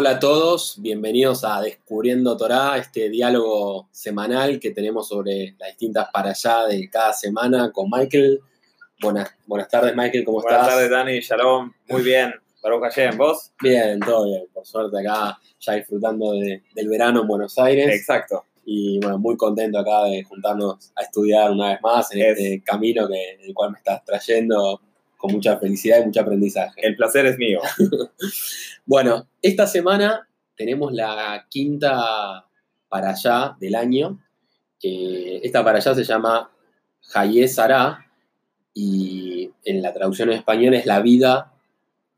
Hola a todos, bienvenidos a Descubriendo Torá, este diálogo semanal que tenemos sobre las distintas para allá de cada semana con Michael. Buenas, buenas tardes, Michael, ¿cómo Buenas estás? tardes, Dani, Shalom. Muy bien. Baruch Hashem, ¿vos? Bien, todo bien, por suerte acá ya disfrutando de- del verano en Buenos Aires Exacto. y bueno, muy contento acá de juntarnos a estudiar una vez más en Es- este camino que, en el cual me estás trayendo con mucha felicidad y mucho aprendizaje. El placer es mío. Bueno, esta semana tenemos la quinta para allá del año. que esta para allá se llama Hayé Sara y en la traducción en español es la vida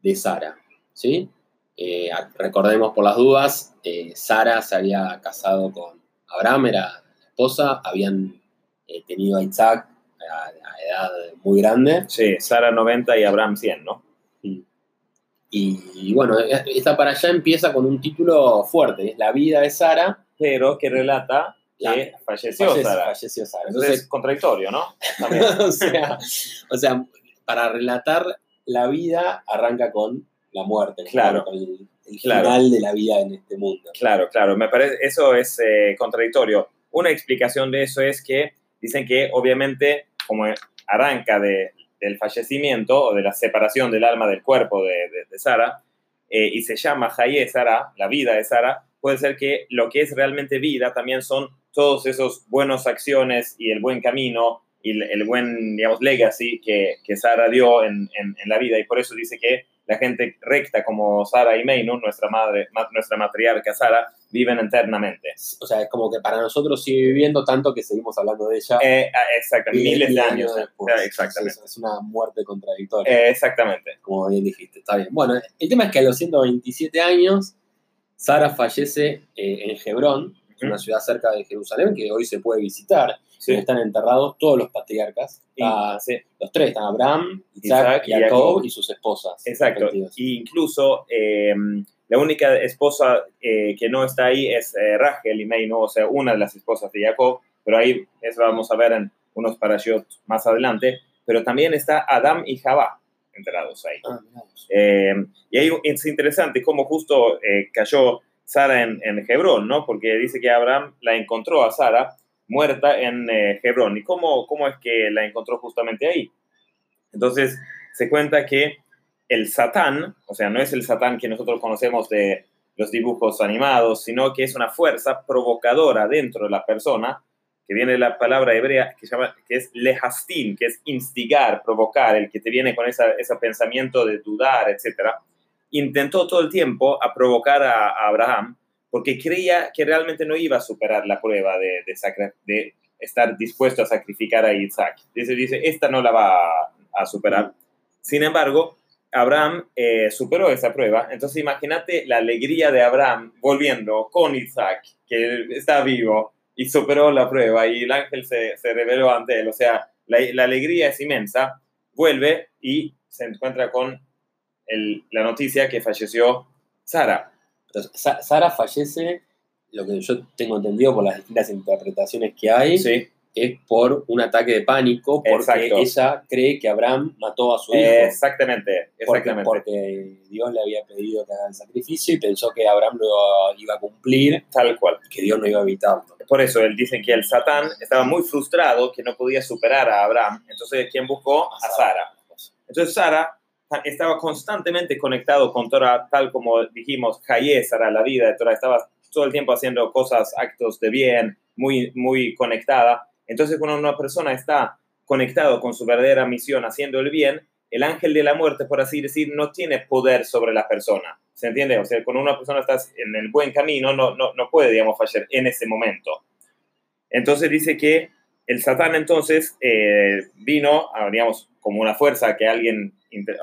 de Sara. ¿sí? Eh, recordemos por las dudas, eh, Sara se había casado con Abraham, era la esposa, habían eh, tenido a Isaac a, edad muy grande. Sí, Sara 90 y Abraham 100, ¿no? Y, y bueno, esta para allá empieza con un título fuerte, es La vida de Sara. Pero que relata La- que falleció Falle- Sara. falleció Sara. Entonces Entonces, es contradictorio, ¿no? O, sea, o sea, para relatar la vida arranca con la muerte. Claro. con el, el Claro. final de la vida en este mundo. Claro, claro. Me parece, eso es eh, contradictorio. Una explicación de eso es que dicen que obviamente como arranca de, del fallecimiento o de la separación del alma del cuerpo de, de- Sara eh, y se llama Hayé Sara, la vida de Sara, puede ser que lo que es realmente vida también son todos esos buenos acciones y el buen camino y el, buen, digamos, legacy que, que Sara dio en- en la vida. Y por eso dice que la gente recta como Sara y Meinu, nuestra madre, ma- nuestra matriarca Sara, viven eternamente. O sea, es como que para nosotros sigue viviendo tanto que seguimos hablando de ella Eh, ah, exactamente, miles miles de años. después. eh, Exactamente. Es, es una muerte contradictoria. Eh, exactamente. como bien dijiste, está bien. Bueno, el tema es que a los 127 años, Sara fallece eh, en Hebrón, una ciudad cerca de Jerusalén que hoy se puede visitar. Sí. Están enterrados todos los patriarcas. Está- sí, los tres, están Abraham, Isaac, Isaac y Jacob y sus esposas. exacto. Y incluso eh, la única esposa eh, que no está ahí es eh, Rachel y Meinu, o sea, una de las esposas de Jacob, pero ahí eso vamos a ver en unos parashot más adelante. Pero también está Adam y Jabá enterados ahí. Ah. Eh, y ahí es interesante cómo justo eh, cayó Sara en, en Hebrón, ¿no? Porque dice que Abraham la encontró a Sara muerta en eh, Hebrón. ¿Y cómo, cómo es que la encontró justamente ahí? Entonces, se cuenta que el Satán, o sea, no es el Satán que nosotros conocemos de los dibujos animados, sino que es una fuerza provocadora dentro de la persona, que viene de la palabra hebrea que, llama, que es lehastin, que es instigar, provocar, el que te viene con esa- ese pensamiento de dudar, etc. Intentó todo el tiempo a provocar a Abraham porque creía que realmente no iba a superar la prueba de, de, de estar dispuesto a sacrificar a Isaac. Dice, dice, esta no la va a, a superar. Sin embargo, Abraham eh, superó esa prueba. Entonces imagínate la alegría de Abraham volviendo con Isaac, que está vivo, y superó la prueba y el ángel se, se reveló ante él. O sea, la, la alegría es inmensa. Vuelve y se encuentra con el- la noticia que falleció Sara. Entonces, Sa- Sara fallece, lo que yo tengo entendido por las distintas interpretaciones que hay, Sí, es por un ataque de pánico, porque Exacto. ella cree que Abraham mató a su hijo. exactamente, exactamente. porque Dios le había pedido que haga el sacrificio y pensó que Abraham lo iba a cumplir Tal cual. y que Dios no iba a evitarlo. Por eso él dicen que el Satán estaba muy frustrado que no podía superar a Abraham. Entonces, ¿quién buscó? A Sara. Entonces, Sara estaba constantemente conectado con Torah, tal como dijimos, Hayé, Sara, la vida de Torah, estaba todo el tiempo haciendo cosas, actos de bien, muy, muy conectada. Entonces, cuando una persona está conectado con su verdadera misión, haciendo el bien, el ángel de la muerte, por así decir, no tiene poder sobre la persona. ¿Se entiende? O sea, cuando una persona está en el buen camino, no, no, no puede, digamos, fallar en ese momento. Entonces dice que el Satán entonces eh, vino, a, digamos, como una fuerza que alguien,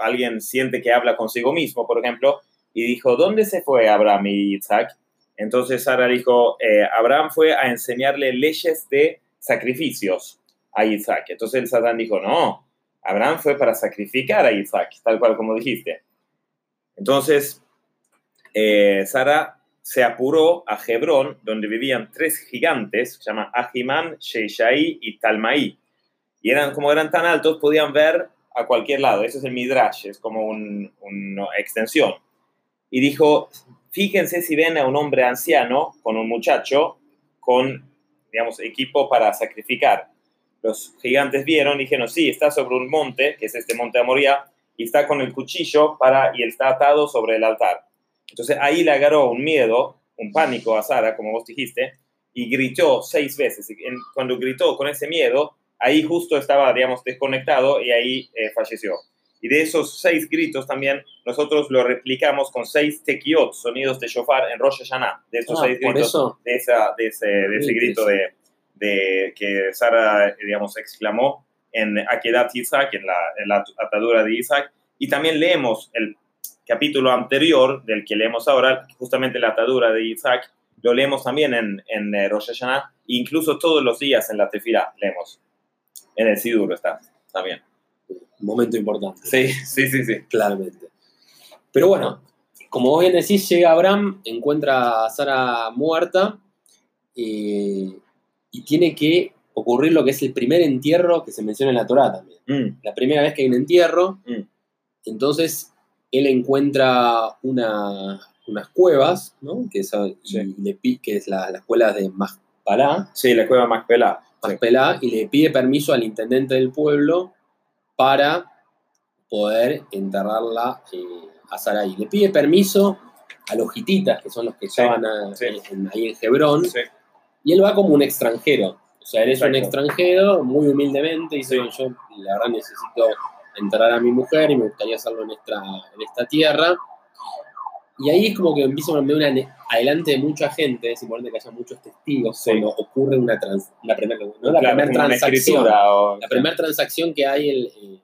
alguien siente que habla consigo mismo, por ejemplo, y dijo, ¿dónde se fue Abraham y Isaac? Entonces Sara dijo, eh, Abraham fue a enseñarle leyes de sacrificios a Isaac. Entonces el Satán dijo, no, Abraham fue para sacrificar a Isaac, tal cual como dijiste. Entonces, eh, Sara se apuró a Hebrón, donde vivían tres gigantes, se llama Ahimán, Sheishai y Talmaí. Y eran, como eran tan altos, podían ver a cualquier lado. Eso es el Midrash, es como un- una extensión. Y dijo, fíjense si ven a un hombre anciano con un muchacho con, digamos, equipo para sacrificar. Los gigantes vieron y dijeron, sí, está sobre un monte, que es este monte de Moria, y está con el cuchillo para, y está atado sobre el altar. Entonces ahí le agarró un miedo, un pánico a Sara, como vos dijiste, y gritó seis veces. cuando gritó con ese miedo, ahí justo estaba, digamos, desconectado y ahí eh, falleció. Y de esos seis gritos también, nosotros lo replicamos con seis tequiot, sonidos de shofar en Rosh Hashanah. De esos Ah, seis gritos, eso. de, esa, de ese, de ese grito de, de que Sara, digamos, exclamó en Akedat Isaac, en la, en la atadura de Isaac. Y también leemos el capítulo anterior del que leemos ahora, justamente la atadura de Isaac, lo leemos también en, en eh, Rosh Hashanah, e incluso todos los días en la tefilá leemos. En el Sidur está también. Un momento importante. Sí, sí, sí, sí. Claramente. Pero bueno, como vos bien decís, llega Abraham, encuentra a Sara muerta eh, y tiene que ocurrir lo que es el primer entierro que se menciona en la Torá también. Mm, La primera vez que hay un entierro, Mm. entonces él encuentra una- unas cuevas, ¿no? que, es, y Sí. le pi- que es la, la escuela de Machpalá, Sí, la cueva más Machpelá, y le pide permiso al intendente del pueblo para poder enterrarla eh, a Sarai. Le pide permiso a los hititas, que son los que estaban a- sí. en- ahí en Hebrón, Sí. y él va como un extranjero. O sea, él es un extranjero, muy humildemente, y dice, Sí. "Bueno, yo la verdad necesito enterrar a mi mujer y me gustaría hacerlo en esta, en esta tierra. Y ahí es como que empieza a una, adelante de mucha gente, es importante que haya muchos testigos Sí. cuando ocurre una, trans, la primera, ¿no? la Claro, transacción. o- La primera transacción que hay en,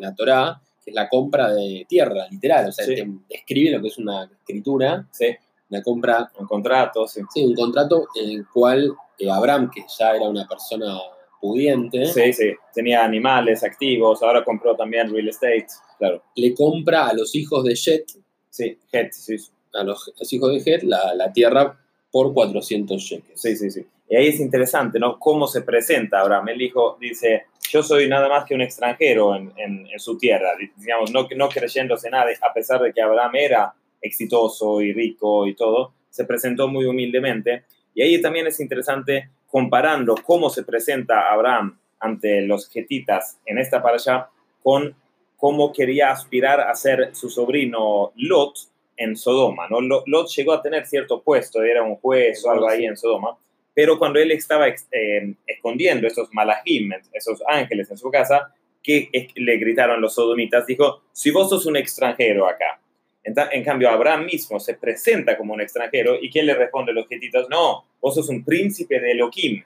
la Torá, que es la compra de tierra, literal. O sea, Sí. te describe lo que es una escritura, Sí, una compra, un contrato, sí. sí, un contrato en el cual eh, Abraham, que ya era una persona pudiente, Sí, sí. Tenía animales activos, ahora compró también real estate. Claro. le compra a los hijos de Jet, Sí, Het, sí, a los, los hijos de Jet, la, la tierra por 400 shekels. sí, sí, sí. Y ahí es interesante, ¿no? Cómo se presenta Abraham. El hijo dice, yo soy nada más que un extranjero en, en- en su tierra, digamos, no, no creyéndose nada, a pesar de que Abraham era exitoso y rico y todo, se presentó muy humildemente. Y ahí también es interesante comparando cómo se presenta Abraham ante los getitas en esta parasha con cómo quería aspirar a ser su sobrino Lot en Sodoma. ¿no? Lo- Lot llegó a tener cierto puesto, era un juez o algo ahí en Sodoma, pero cuando él estaba eh, escondiendo esos malajim, esos ángeles en su casa, que le gritaron los sodomitas, dijo, si vos sos un extranjero acá. En, en cambio, Abraham mismo se presenta como un extranjero y ¿quién le responde los getitos? No, vos sos un príncipe de Elohim.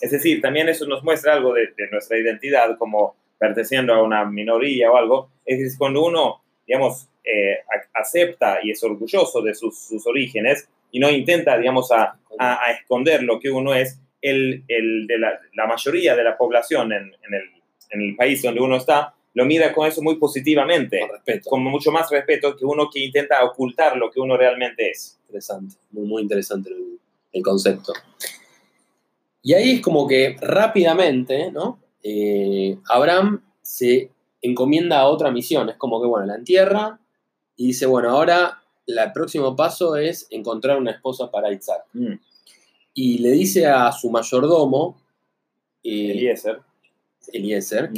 Es decir, también eso nos muestra algo de, de nuestra identidad como perteneciendo a una minoría o algo. Es cuando uno, digamos, eh, acepta y es orgulloso de sus, sus orígenes y no intenta, digamos, a, a- a esconder lo que uno es, el, el de la, la mayoría de la población en, en el, en el país donde uno está lo mira con eso muy positivamente, Con con mucho más respeto que uno que intenta ocultar lo que uno realmente es. Interesante, muy, muy interesante el, el concepto. Y ahí es como que rápidamente, ¿no? Eh, Abraham se encomienda a otra misión. Es como que, bueno, la entierra y dice, bueno, ahora el próximo paso es encontrar una esposa para Isaac. Mm. Y le dice a su mayordomo, eh, Eliezer. Eliezer, Mm.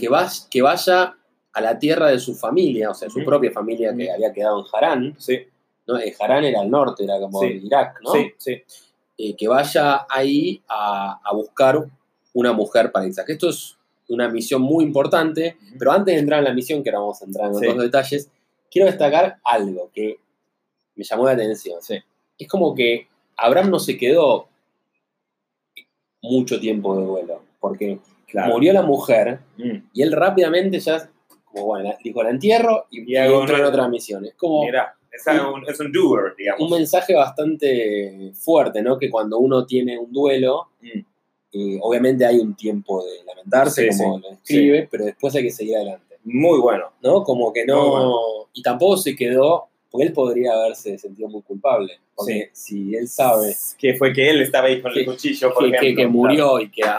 que, vaya a la tierra de su familia, o sea, su Ujú. propia familia que había quedado en Harán. Sí, ¿no? Eh, Harán era al norte, era como Sí. Irak, ¿no? sí, sí. eh, que vaya ahí a, a buscar una mujer para Isaac. Esto es una misión muy importante, pero antes de entrar en la misión, que ahora vamos a entrar en Sí. otros detalles, quiero destacar algo que me llamó la atención. Sí. Es como que Abraham no se quedó mucho tiempo de duelo, porque Claro. murió la mujer Mm. y él rápidamente ya, como bueno, dijo, la entierro y, Y y entró en otra misión. Es como Mira, es un, es un doer, digamos. un mensaje bastante fuerte, ¿no? Que cuando uno tiene un duelo, Mm. Eh, obviamente hay un tiempo de lamentarse, Sí, como sí, lo describe, pero después hay que seguir adelante, Muy bueno. ¿no? Como que no... Bueno. Y tampoco se quedó, porque él podría haberse sentido muy culpable, porque si él sabe Que fue que él estaba ahí con el cuchillo, por que, que- ejemplo. que murió y que a,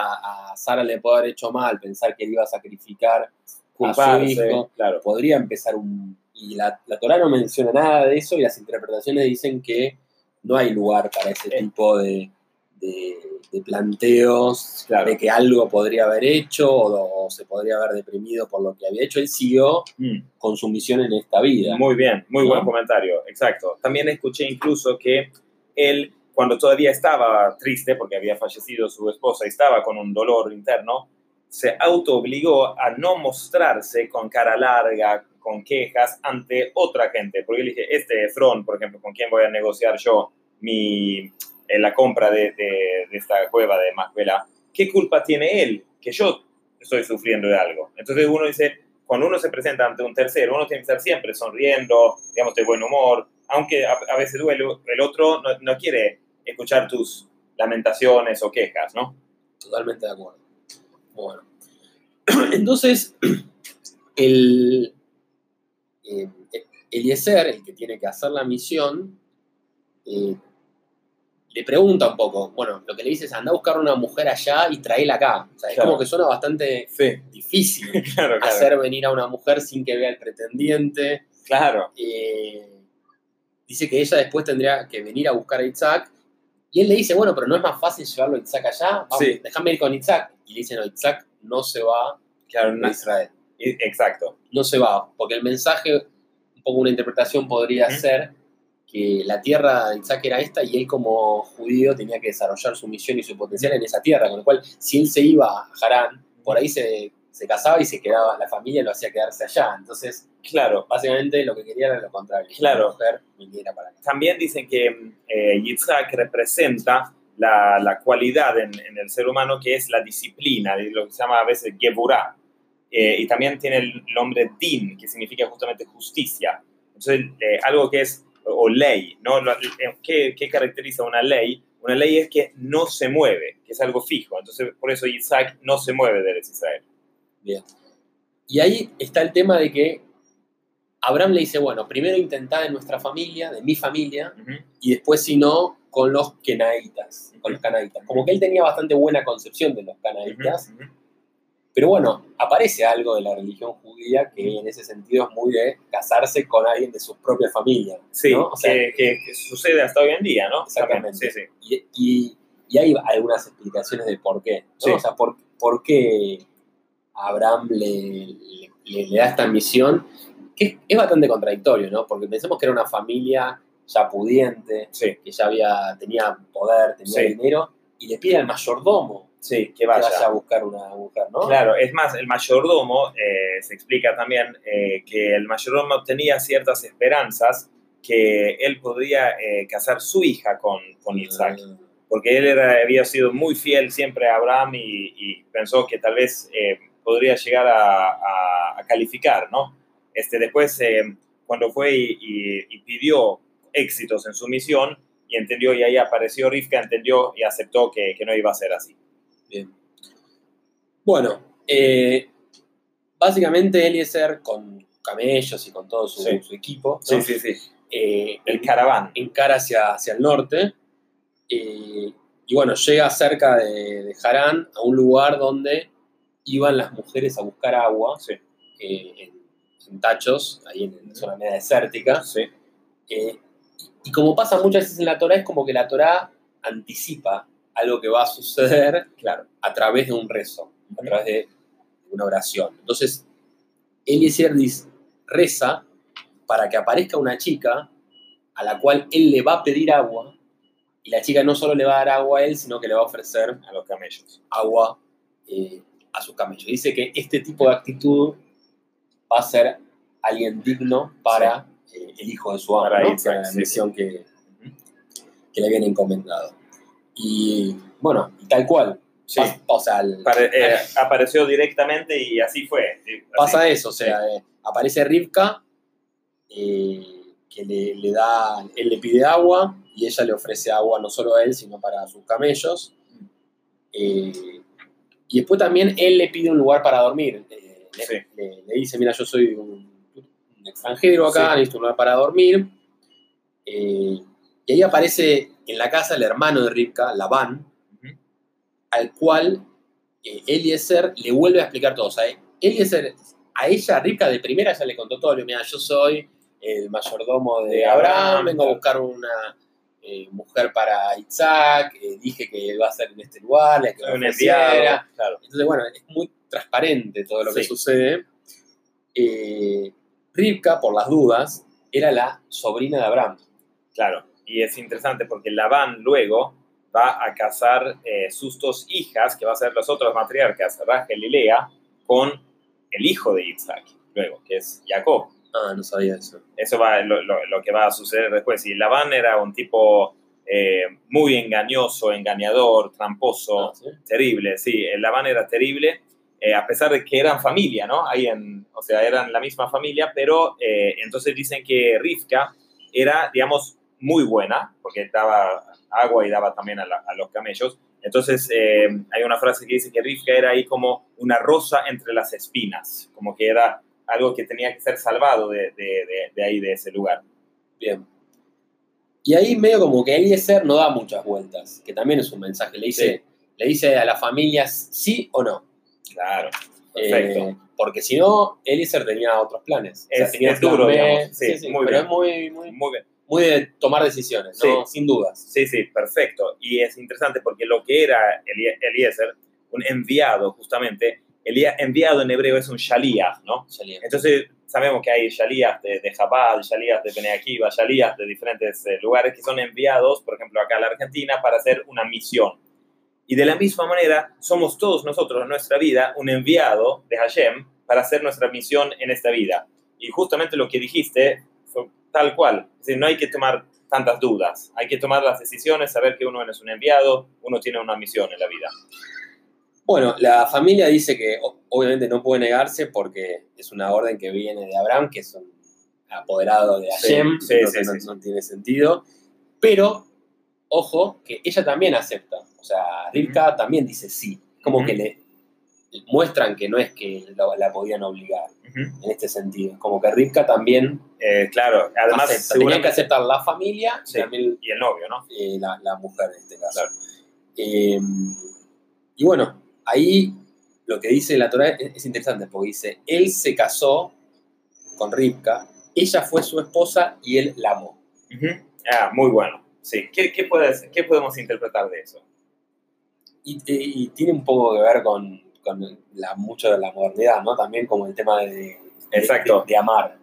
a Sara le puede haber hecho mal, pensar que él iba a sacrificar a su Culparse, hijo, claro. podría empezar un... Y la, la Torah no menciona nada de eso y las interpretaciones dicen que no hay lugar para ese Eh. tipo de, de- de planteos Claro. de que algo podría haber hecho o, o se podría haber deprimido por lo que había hecho. Él siguió Mm. con su misión en esta vida. Muy bien, muy ¿No? buen comentario, exacto. También escuché incluso que él, cuando todavía estaba triste porque había fallecido su esposa y estaba con un dolor interno, se autoobligó a no mostrarse con cara larga, con quejas ante otra gente. Porque él dije, este Efron, por ejemplo, con quien voy a negociar yo mi, eh, la compra de, esta cueva de Macbela, ¿qué culpa tiene él que yo estoy sufriendo de algo? Entonces uno dice, cuando uno se presenta ante un tercero, uno tiene que estar siempre sonriendo, digamos, de buen humor, aunque a, veces duele, el otro no, quiere escuchar tus lamentaciones o quejas, ¿no? Totalmente de acuerdo. Bueno. Entonces, el eh, Eliezer, el que tiene que hacer la misión, eh, le pregunta un poco, bueno, lo que le dice es anda a buscar una mujer allá y traela acá. O sea, es como que suena bastante Sí, difícil claro, claro. hacer venir a una mujer sin que vea el pretendiente. Claro, Eh, dice que ella después tendría que venir a buscar a Isaac. Y él le dice, bueno, pero no es más fácil llevarlo a Isaac allá. Vamos, Sí. déjame ir con Isaac. Y le dice, no, Isaac no se va claro, a no- Israel. exacto. No se va, porque el mensaje, un poco una interpretación podría ser que la tierra de Isaac era esta y él como judío tenía que desarrollar su misión y su potencial en esa tierra, con lo cual si él se iba a Harán, por ahí se, se casaba y se quedaba, la familia lo hacía quedarse allá. Entonces, Claro. básicamente lo que quería era lo contrario. Claro. La mujer viniera para acá. También dicen que eh, Yitzhak representa la, la cualidad en, en el ser humano que es la disciplina, lo que se llama a veces Geburah. Eh, y también tiene el nombre Din, que significa justamente justicia. Entonces, eh, algo que es, o ley, ¿no? Eh, ¿Qué, qué caracteriza una ley? Una ley es que no se mueve, que es algo fijo. Entonces, por eso Isaac no se mueve de Israel. Bien. Y ahí está el tema de que Abraham le dice, bueno, primero intentá de nuestra familia, de mi familia, y después, si no, con los kenaitas, con los canaitas. Como que él tenía bastante buena concepción de los canaitas. Pero bueno, aparece algo de la religión judía que en ese sentido es muy de casarse con alguien de su propia familia. Sí, ¿no? O sea, que, que- que sucede hasta hoy en día, ¿no? Exactamente. Sí, sí. y, y- y hay algunas explicaciones de por qué. ¿no? Sí. O sea, por, por qué Abraham le, le- le- le da esta misión, que es, bastante contradictorio, ¿no? Porque pensemos que era una familia ya pudiente, Sí, que ya había, tenía poder, tenía dinero, y le pide al mayordomo sí, que que vaya. vaya a buscar una mujer, ¿no? Claro, es más, el mayordomo, eh, se explica también eh, que el mayordomo tenía ciertas esperanzas que él podía eh, casar su hija con, con Isaac, Ah, porque él era- había sido muy fiel siempre a Abraham y, y pensó que tal vez eh, podría llegar a, a- a calificar, ¿no? Este, después, eh, cuando fue y, y- y pidió éxitos en su misión y entendió, y ahí apareció Rivka, entendió y aceptó que, que no iba a ser así. Bien. Bueno, eh, básicamente Eliezer con camellos y con todo su, Sí. su equipo, ¿no? Sí, sí, sí. Eh, El caraván. encara hacia, hacia el norte eh, y bueno, llega cerca de, de Harán a un lugar donde iban las mujeres a buscar agua Sí. eh, en, en tachos, ahí en, en zona media desértica. Sí. Y como pasa muchas veces en la Torah, es como que la Torah anticipa algo que va a suceder Claro. a través de un rezo, a través de una oración. Entonces, Eliezer reza para que aparezca una chica a la cual él le va a pedir agua y la chica no solo le va a dar agua a él, sino que le va a ofrecer a los camellos. agua eh, a sus camellos. Dice que este tipo de actitud va a ser alguien digno para eh, el hijo de su amo, Para ¿no? Isaac, Para la sí, misión que, que le habían encomendado. Y bueno, tal cual. Sí. Pas- o sea, el- Pare- eh, apareció directamente y así fue. sí, así. pasa eso, o sea, eh, aparece Rivka, eh, que le, le da, él le pide agua y ella le ofrece agua no solo a él, sino para sus camellos. Y después también él le pide un lugar para dormir. Le, Sí. le- le dice, mira, yo soy un, un extranjero acá, necesito un lugar para dormir. Y ahí aparece en la casa el hermano de Rivka, Labán, al cual eh, Eliezer le vuelve a explicar todo. O sea, Eliezer, a ella, Rivka, de primera ya le contó todo. Le mira, yo soy el mayordomo de Abraham, vengo a buscar una, eh, mujer para Isaac, eh, dije que va a ser en este lugar, la que enviado, ofreciera. claro. Entonces, bueno, es muy transparente todo lo que sucede. Eh, Rivka, por las dudas, era la sobrina de Abraham. Claro, y es interesante porque Labán luego va a casar eh, sus dos hijas, que va a ser los otros matriarcas, Rachel y Lea, con el hijo de Isaac, luego, que es Jacob. Ah, no sabía eso. Eso va lo, lo- lo que va a suceder después. Y Labán era un tipo eh, muy engañoso, engañador, tramposo, Ah, ¿sí? terrible, sí, el Labán era terrible, eh, a pesar de que eran familia, ¿no? Ahí en, o sea, eran la misma familia, pero eh, entonces dicen que Rivka era, digamos, muy buena, porque daba agua y daba también a, la- a los camellos. Entonces eh, hay una frase que dice que Rivka era ahí como una rosa entre las espinas, como que era algo que tenía que ser salvado de, de- de- de ahí, de ese lugar. Bien. Y ahí medio como que Eliezer no da muchas vueltas, que también es un mensaje. Le dice, le dice a las familias sí o no. Claro, perfecto. Eh, porque si no, Eliezer tenía otros planes. Es- tenía es duro, plan B. digamos. Sí, muy pero bien. es muy, muy, Muy bien. Muy de tomar decisiones, ¿no? Sin dudas. Sí, sí, perfecto. Y es interesante porque lo que era Elie- Eliezer, un enviado justamente, el enviado en hebreo es un shalías, ¿no? Salía. Entonces sabemos que hay shalías de, de Jabal, shalías de Bnei Akiva, shalías de diferentes eh, lugares que son enviados, por ejemplo, acá a la Argentina, para hacer una misión. Y de la misma manera, somos todos nosotros en nuestra vida un enviado de Hashem para hacer nuestra misión en esta vida. Y justamente lo que dijiste tal cual. Es decir, no hay que tomar tantas dudas. Hay que tomar las decisiones, saber que uno es un enviado, uno tiene una misión en la vida. Bueno, la familia dice que obviamente no puede negarse porque es una orden que viene de Abraham, que es un apoderado de Hashem, sí, sí, no, tiene sentido. Pero, ojo, que ella también acepta. O sea, Rivka también dice sí. Como que le muestran que no es que la, la podían obligar en este sentido. Como que Rivka también Eh, claro, además, acepta. Tenía que aceptar la familia y Sí. también y el novio, ¿no? eh, la, la mujer en este caso. Claro. Eh, y bueno, ahí lo que dice la Torah es, es interesante, porque dice, él se casó con Rivka, ella fue su esposa y él la amó. Ah, muy bueno. Sí. ¿Qué, qué, puedes- ¿Qué podemos interpretar de eso? Y, y- y tiene un poco que ver con, con la, mucho de la modernidad, ¿no? También como el tema de, de- Exacto. de- de amar.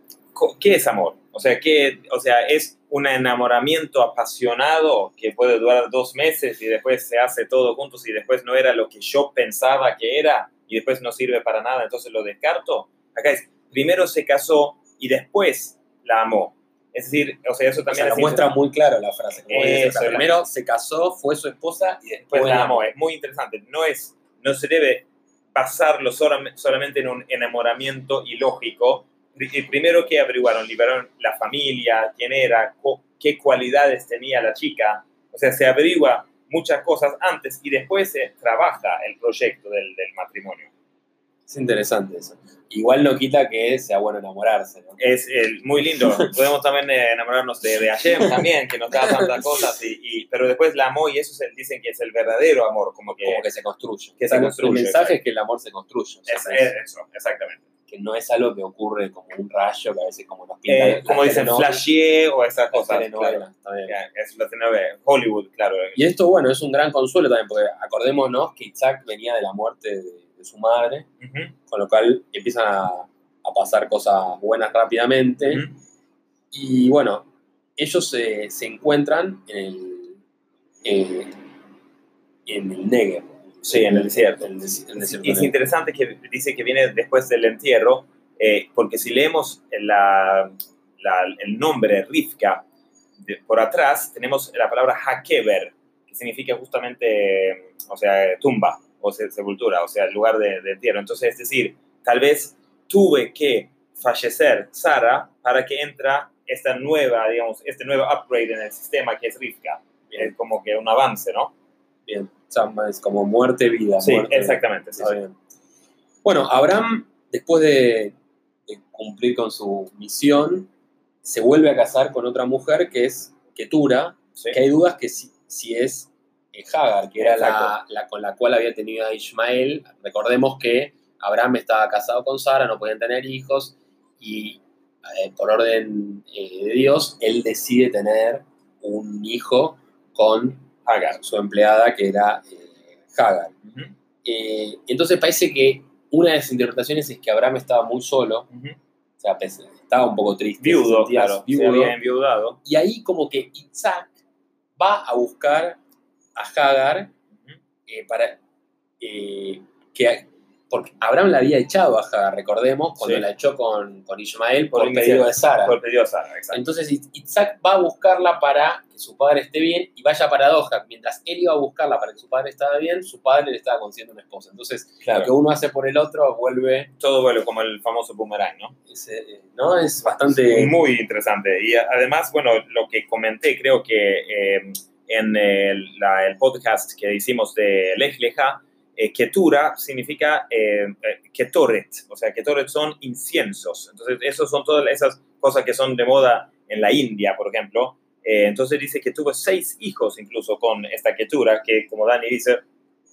¿Qué es amor? O sea, ¿qué, o sea, es un enamoramiento apasionado que puede durar dos meses y después se hace todo juntos y después no era lo que yo pensaba que era y después no sirve para nada, entonces lo descarto. Acá es, primero se casó y después la amó. Es decir, o sea, eso O también sea, lo es muestra muy claro la frase. o Eso, primero se casó, fue su esposa y después la la amó. Es muy interesante. No, es, no se debe basarlo solam- solamente en un enamoramiento ilógico. Pri- Primero que averiguaron, liberaron la familia, quién era, qué cualidades tenía la chica. O sea, se averigua muchas cosas antes y después se trabaja el proyecto del matrimonio. Es interesante eso. Igual no quita que sea bueno enamorarse, ¿no? Es el- muy lindo. Podemos también eh, enamorarnos de, de Hashem también, que nos da tantas cosas, y, y- pero después la amó y eso se, dicen que es el verdadero amor, como que, Como que se construye. que se construye, El mensaje es que el amor se construye. o sea, es, es- es eso, exactamente. que no es algo que ocurre como un rayo que a veces como nos pintan Eh, como dicen, flashier o esas cosas. Claro. Es la telenovela, Hollywood, claro. Y esto, bueno, es un gran consuelo también, porque acordémonos que Isaac venía de la muerte de, de su madre, con lo cual empiezan a, a pasar cosas buenas rápidamente. Y bueno, ellos se, se encuentran en el, eh, en el Negev. Sí, en el desierto. En el des- en el desierto Y es interesante que dice que viene después del entierro, eh, porque si leemos la- la- el nombre Rivka de- por atrás, tenemos la palabra Hakeber, que significa justamente, o sea, tumba o se- sepultura, o sea, el lugar de, de entierro. Entonces, es decir, tal vez tuve que fallecer Sara para que entra esta nueva, digamos, este nuevo upgrade en el sistema que es Rivka. Es como que un avance, ¿no? Bien, sea, es como muerte, vida. Sí, muerte, exactamente. sí, sí. Bueno, Abraham, después de, de cumplir con su misión, se vuelve a casar con otra mujer que es Ketura, Sí. que hay dudas que si, si es Hagar, que era la, con la cual había tenido a Ismael. Recordemos que Abraham estaba casado con Sara, no podían tener hijos, y eh, por orden eh, de Dios, él decide tener un hijo con Hagar. su empleada que era eh, Hagar. Eh, entonces parece que una de las interpretaciones es que Abraham estaba muy solo, o sea, estaba un poco triste. se Viudo, claro. Se viudo. había enviudado. Y ahí como que Isaac va a buscar a Hagar eh, para eh, que porque Abraham la había echado a Hagar, recordemos, cuando Sí. la echó con, con Ismael por, Por el pedido de Sara. Por pedido de Sara, exacto. Entonces Is- Isaac va a buscarla para que su padre esté bien y vaya paradoja. Mientras él iba a buscarla para que su padre estaba bien, su padre le estaba consiguiendo una esposa. Entonces, Claro. lo que uno hace por el otro vuelve, Todo vuelve como el famoso boomerang, ¿no? ese, eh, ¿no? Es bastante... Muy interesante. Y además, bueno, lo que comenté, creo que eh, en el, la- el podcast que hicimos de Lech Leja, eh, Ketura significa eh, eh, Ketoret, o sea, Ketoret son inciensos. Entonces, esos son todas esas cosas que son de moda en la India, por ejemplo. Eh, entonces dice que tuvo seis hijos incluso con esta Ketura, que como Dani dice,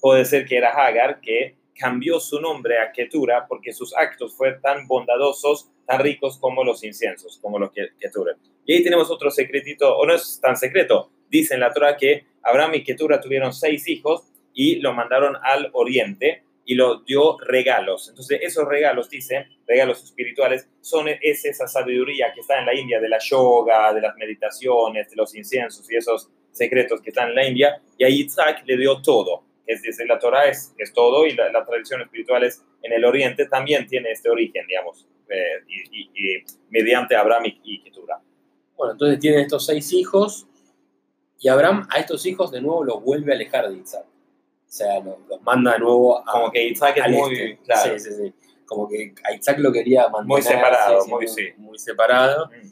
puede ser que era Hagar, que cambió su nombre a Ketura porque sus actos fueron tan bondadosos, tan ricos como los inciensos, como los Ketura. Y ahí tenemos otro secretito, o no es tan secreto, dice en la Torah que Abraham y Ketura tuvieron seis hijos y lo mandaron al oriente y lo dio regalos. Entonces esos regalos, dice, regalos espirituales, son es esa sabiduría que está en la India de la yoga, de las meditaciones, de los inciensos y esos secretos que están en la India. Y a Isaac le dio todo. Es decir, la Torah es, es todo y la, la tradición espiritual es en el oriente también tiene este origen, digamos, eh, y, mediante Abraham y, y Ketura. Bueno, entonces tienen estos seis hijos y Abraham a estos hijos de nuevo los vuelve a alejar de Isaac. O sea, los, los manda de nuevo a, Como que Isaac es muy, este. claro, Sí, sí, sí. Como que a Isaac lo quería mantener Muy separado, sí, muy- muy, sí. muy separado. Mm.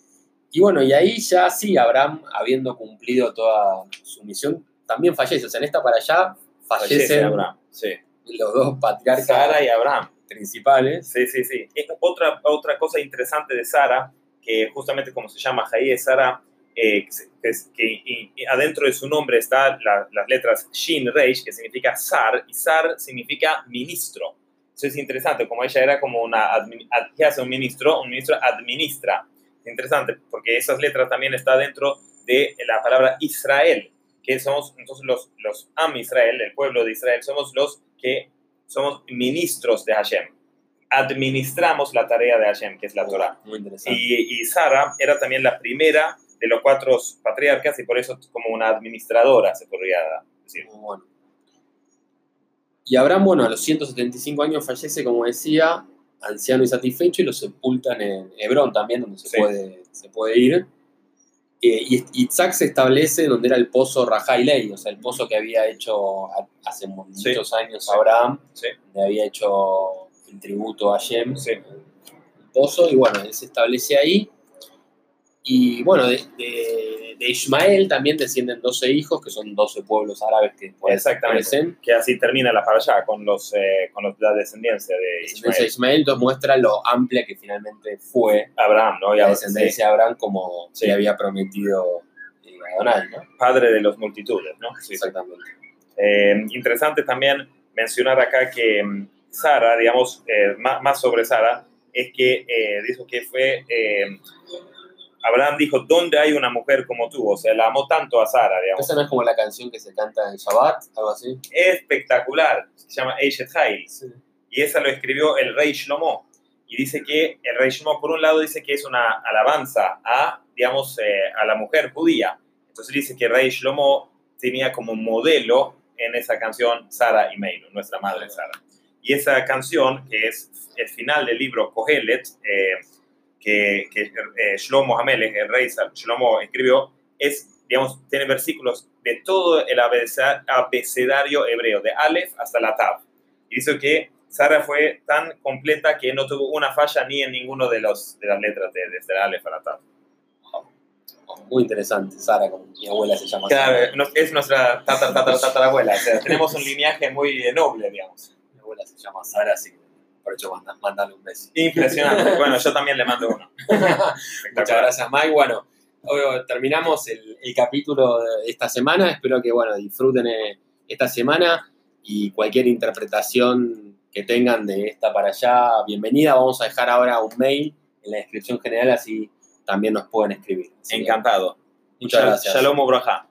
Y bueno, y ahí ya sí, Abraham, habiendo cumplido toda su misión, también fallece. O sea, en esta para allá Fallece fallecen Abraham, sí. los dos patriarcas Sara y Abraham. principales. Sí, sí, sí. Otra, otra cosa interesante de Sara, que justamente como se llama Jaí Sara, eh, que, que y- y adentro de su nombre está la- las letras Shin Reish, que significa Sar, y Sar significa ministro. Eso es interesante, como ella era como una, admi- ad- ¿qué hace un ministro? Un ministro administra. Es interesante, porque esas letras también están dentro de la palabra Israel, que somos entonces los, los Am Israel, el pueblo de Israel, somos los que somos ministros de Hashem. Administramos la tarea de Hashem, que es la Torah. Muy interesante. Y, y Sara era también la primera de los cuatro patriarcas y por eso como una administradora, se podría decir. Bueno. Y Abraham, bueno, a los 175 años fallece, como decía, anciano y satisfecho, y lo sepultan en Hebrón también, donde se, Sí. puede, se puede ir. Eh, y Isaac se establece donde era el pozo Rajai Lei, o sea, el pozo que había hecho hace muchos Sí. años. Abraham, Sí. donde había hecho el tributo a Shem, el pozo, y bueno, él se establece ahí. Y bueno, de, de- de Ismael también descienden 12 hijos, que son 12 pueblos árabes que Exactamente. Que así termina la parasha con, los, eh, con los- la descendencia de descendencia de Ismael. Ismael, entonces muestra lo amplia que finalmente fue Abraham, ¿no? Y la descendencia de Abraham como Sí. le había prometido eh, Adonai, ¿no? sí, padre de los multitudes, ¿no? Sí, sí. Exactamente. Eh, interesante también mencionar acá que mm, Sara, digamos, eh, más, más sobre Sara, es que eh, dijo que fue, eh, Abraham dijo, ¿dónde hay una mujer como tú? O sea, la amó tanto a Sara, digamos. Esa no es como la canción que se canta en Shabbat, algo así. Espectacular, se llama Eishet Hail, y esa lo escribió el rey Shlomo. Y dice que el rey Shlomo, por un lado, dice que es una alabanza a, digamos, eh, a la mujer judía. Entonces dice que el rey Shlomo tenía como modelo en esa canción Sara y Meinu, nuestra madre Sara. Y esa canción, que es el final del libro Kohelet, eh, que, que eh, Shlomo Hamelech, el rey Shlomo, escribió, es, digamos, tiene versículos de todo el abeceda- abecedario hebreo, de Aleph hasta la Tav. Y dice que Sara fue tan completa que no tuvo una falla ni en ninguno de, los, de las letras de, desde el Aleph a la Tav. Muy interesante, Sara, como mi abuela se llama Claro, Sara. es nuestra tata, tata, tatarabuela, o sea, tenemos un linaje muy noble, digamos. Mi abuela se llama Sara, así que por hecho manda, mándale un beso. Impresionante. Bueno, yo también le mando uno. Muchas gracias, Mike. Bueno, hoy terminamos el, el capítulo de esta semana. Espero que bueno, disfruten eh, esta semana y cualquier interpretación que tengan de esta para allá, bienvenida. Vamos a dejar ahora un mail en la descripción general, así también nos pueden escribir. Así que Encantado. Muchas gracias. Shalom Obraja.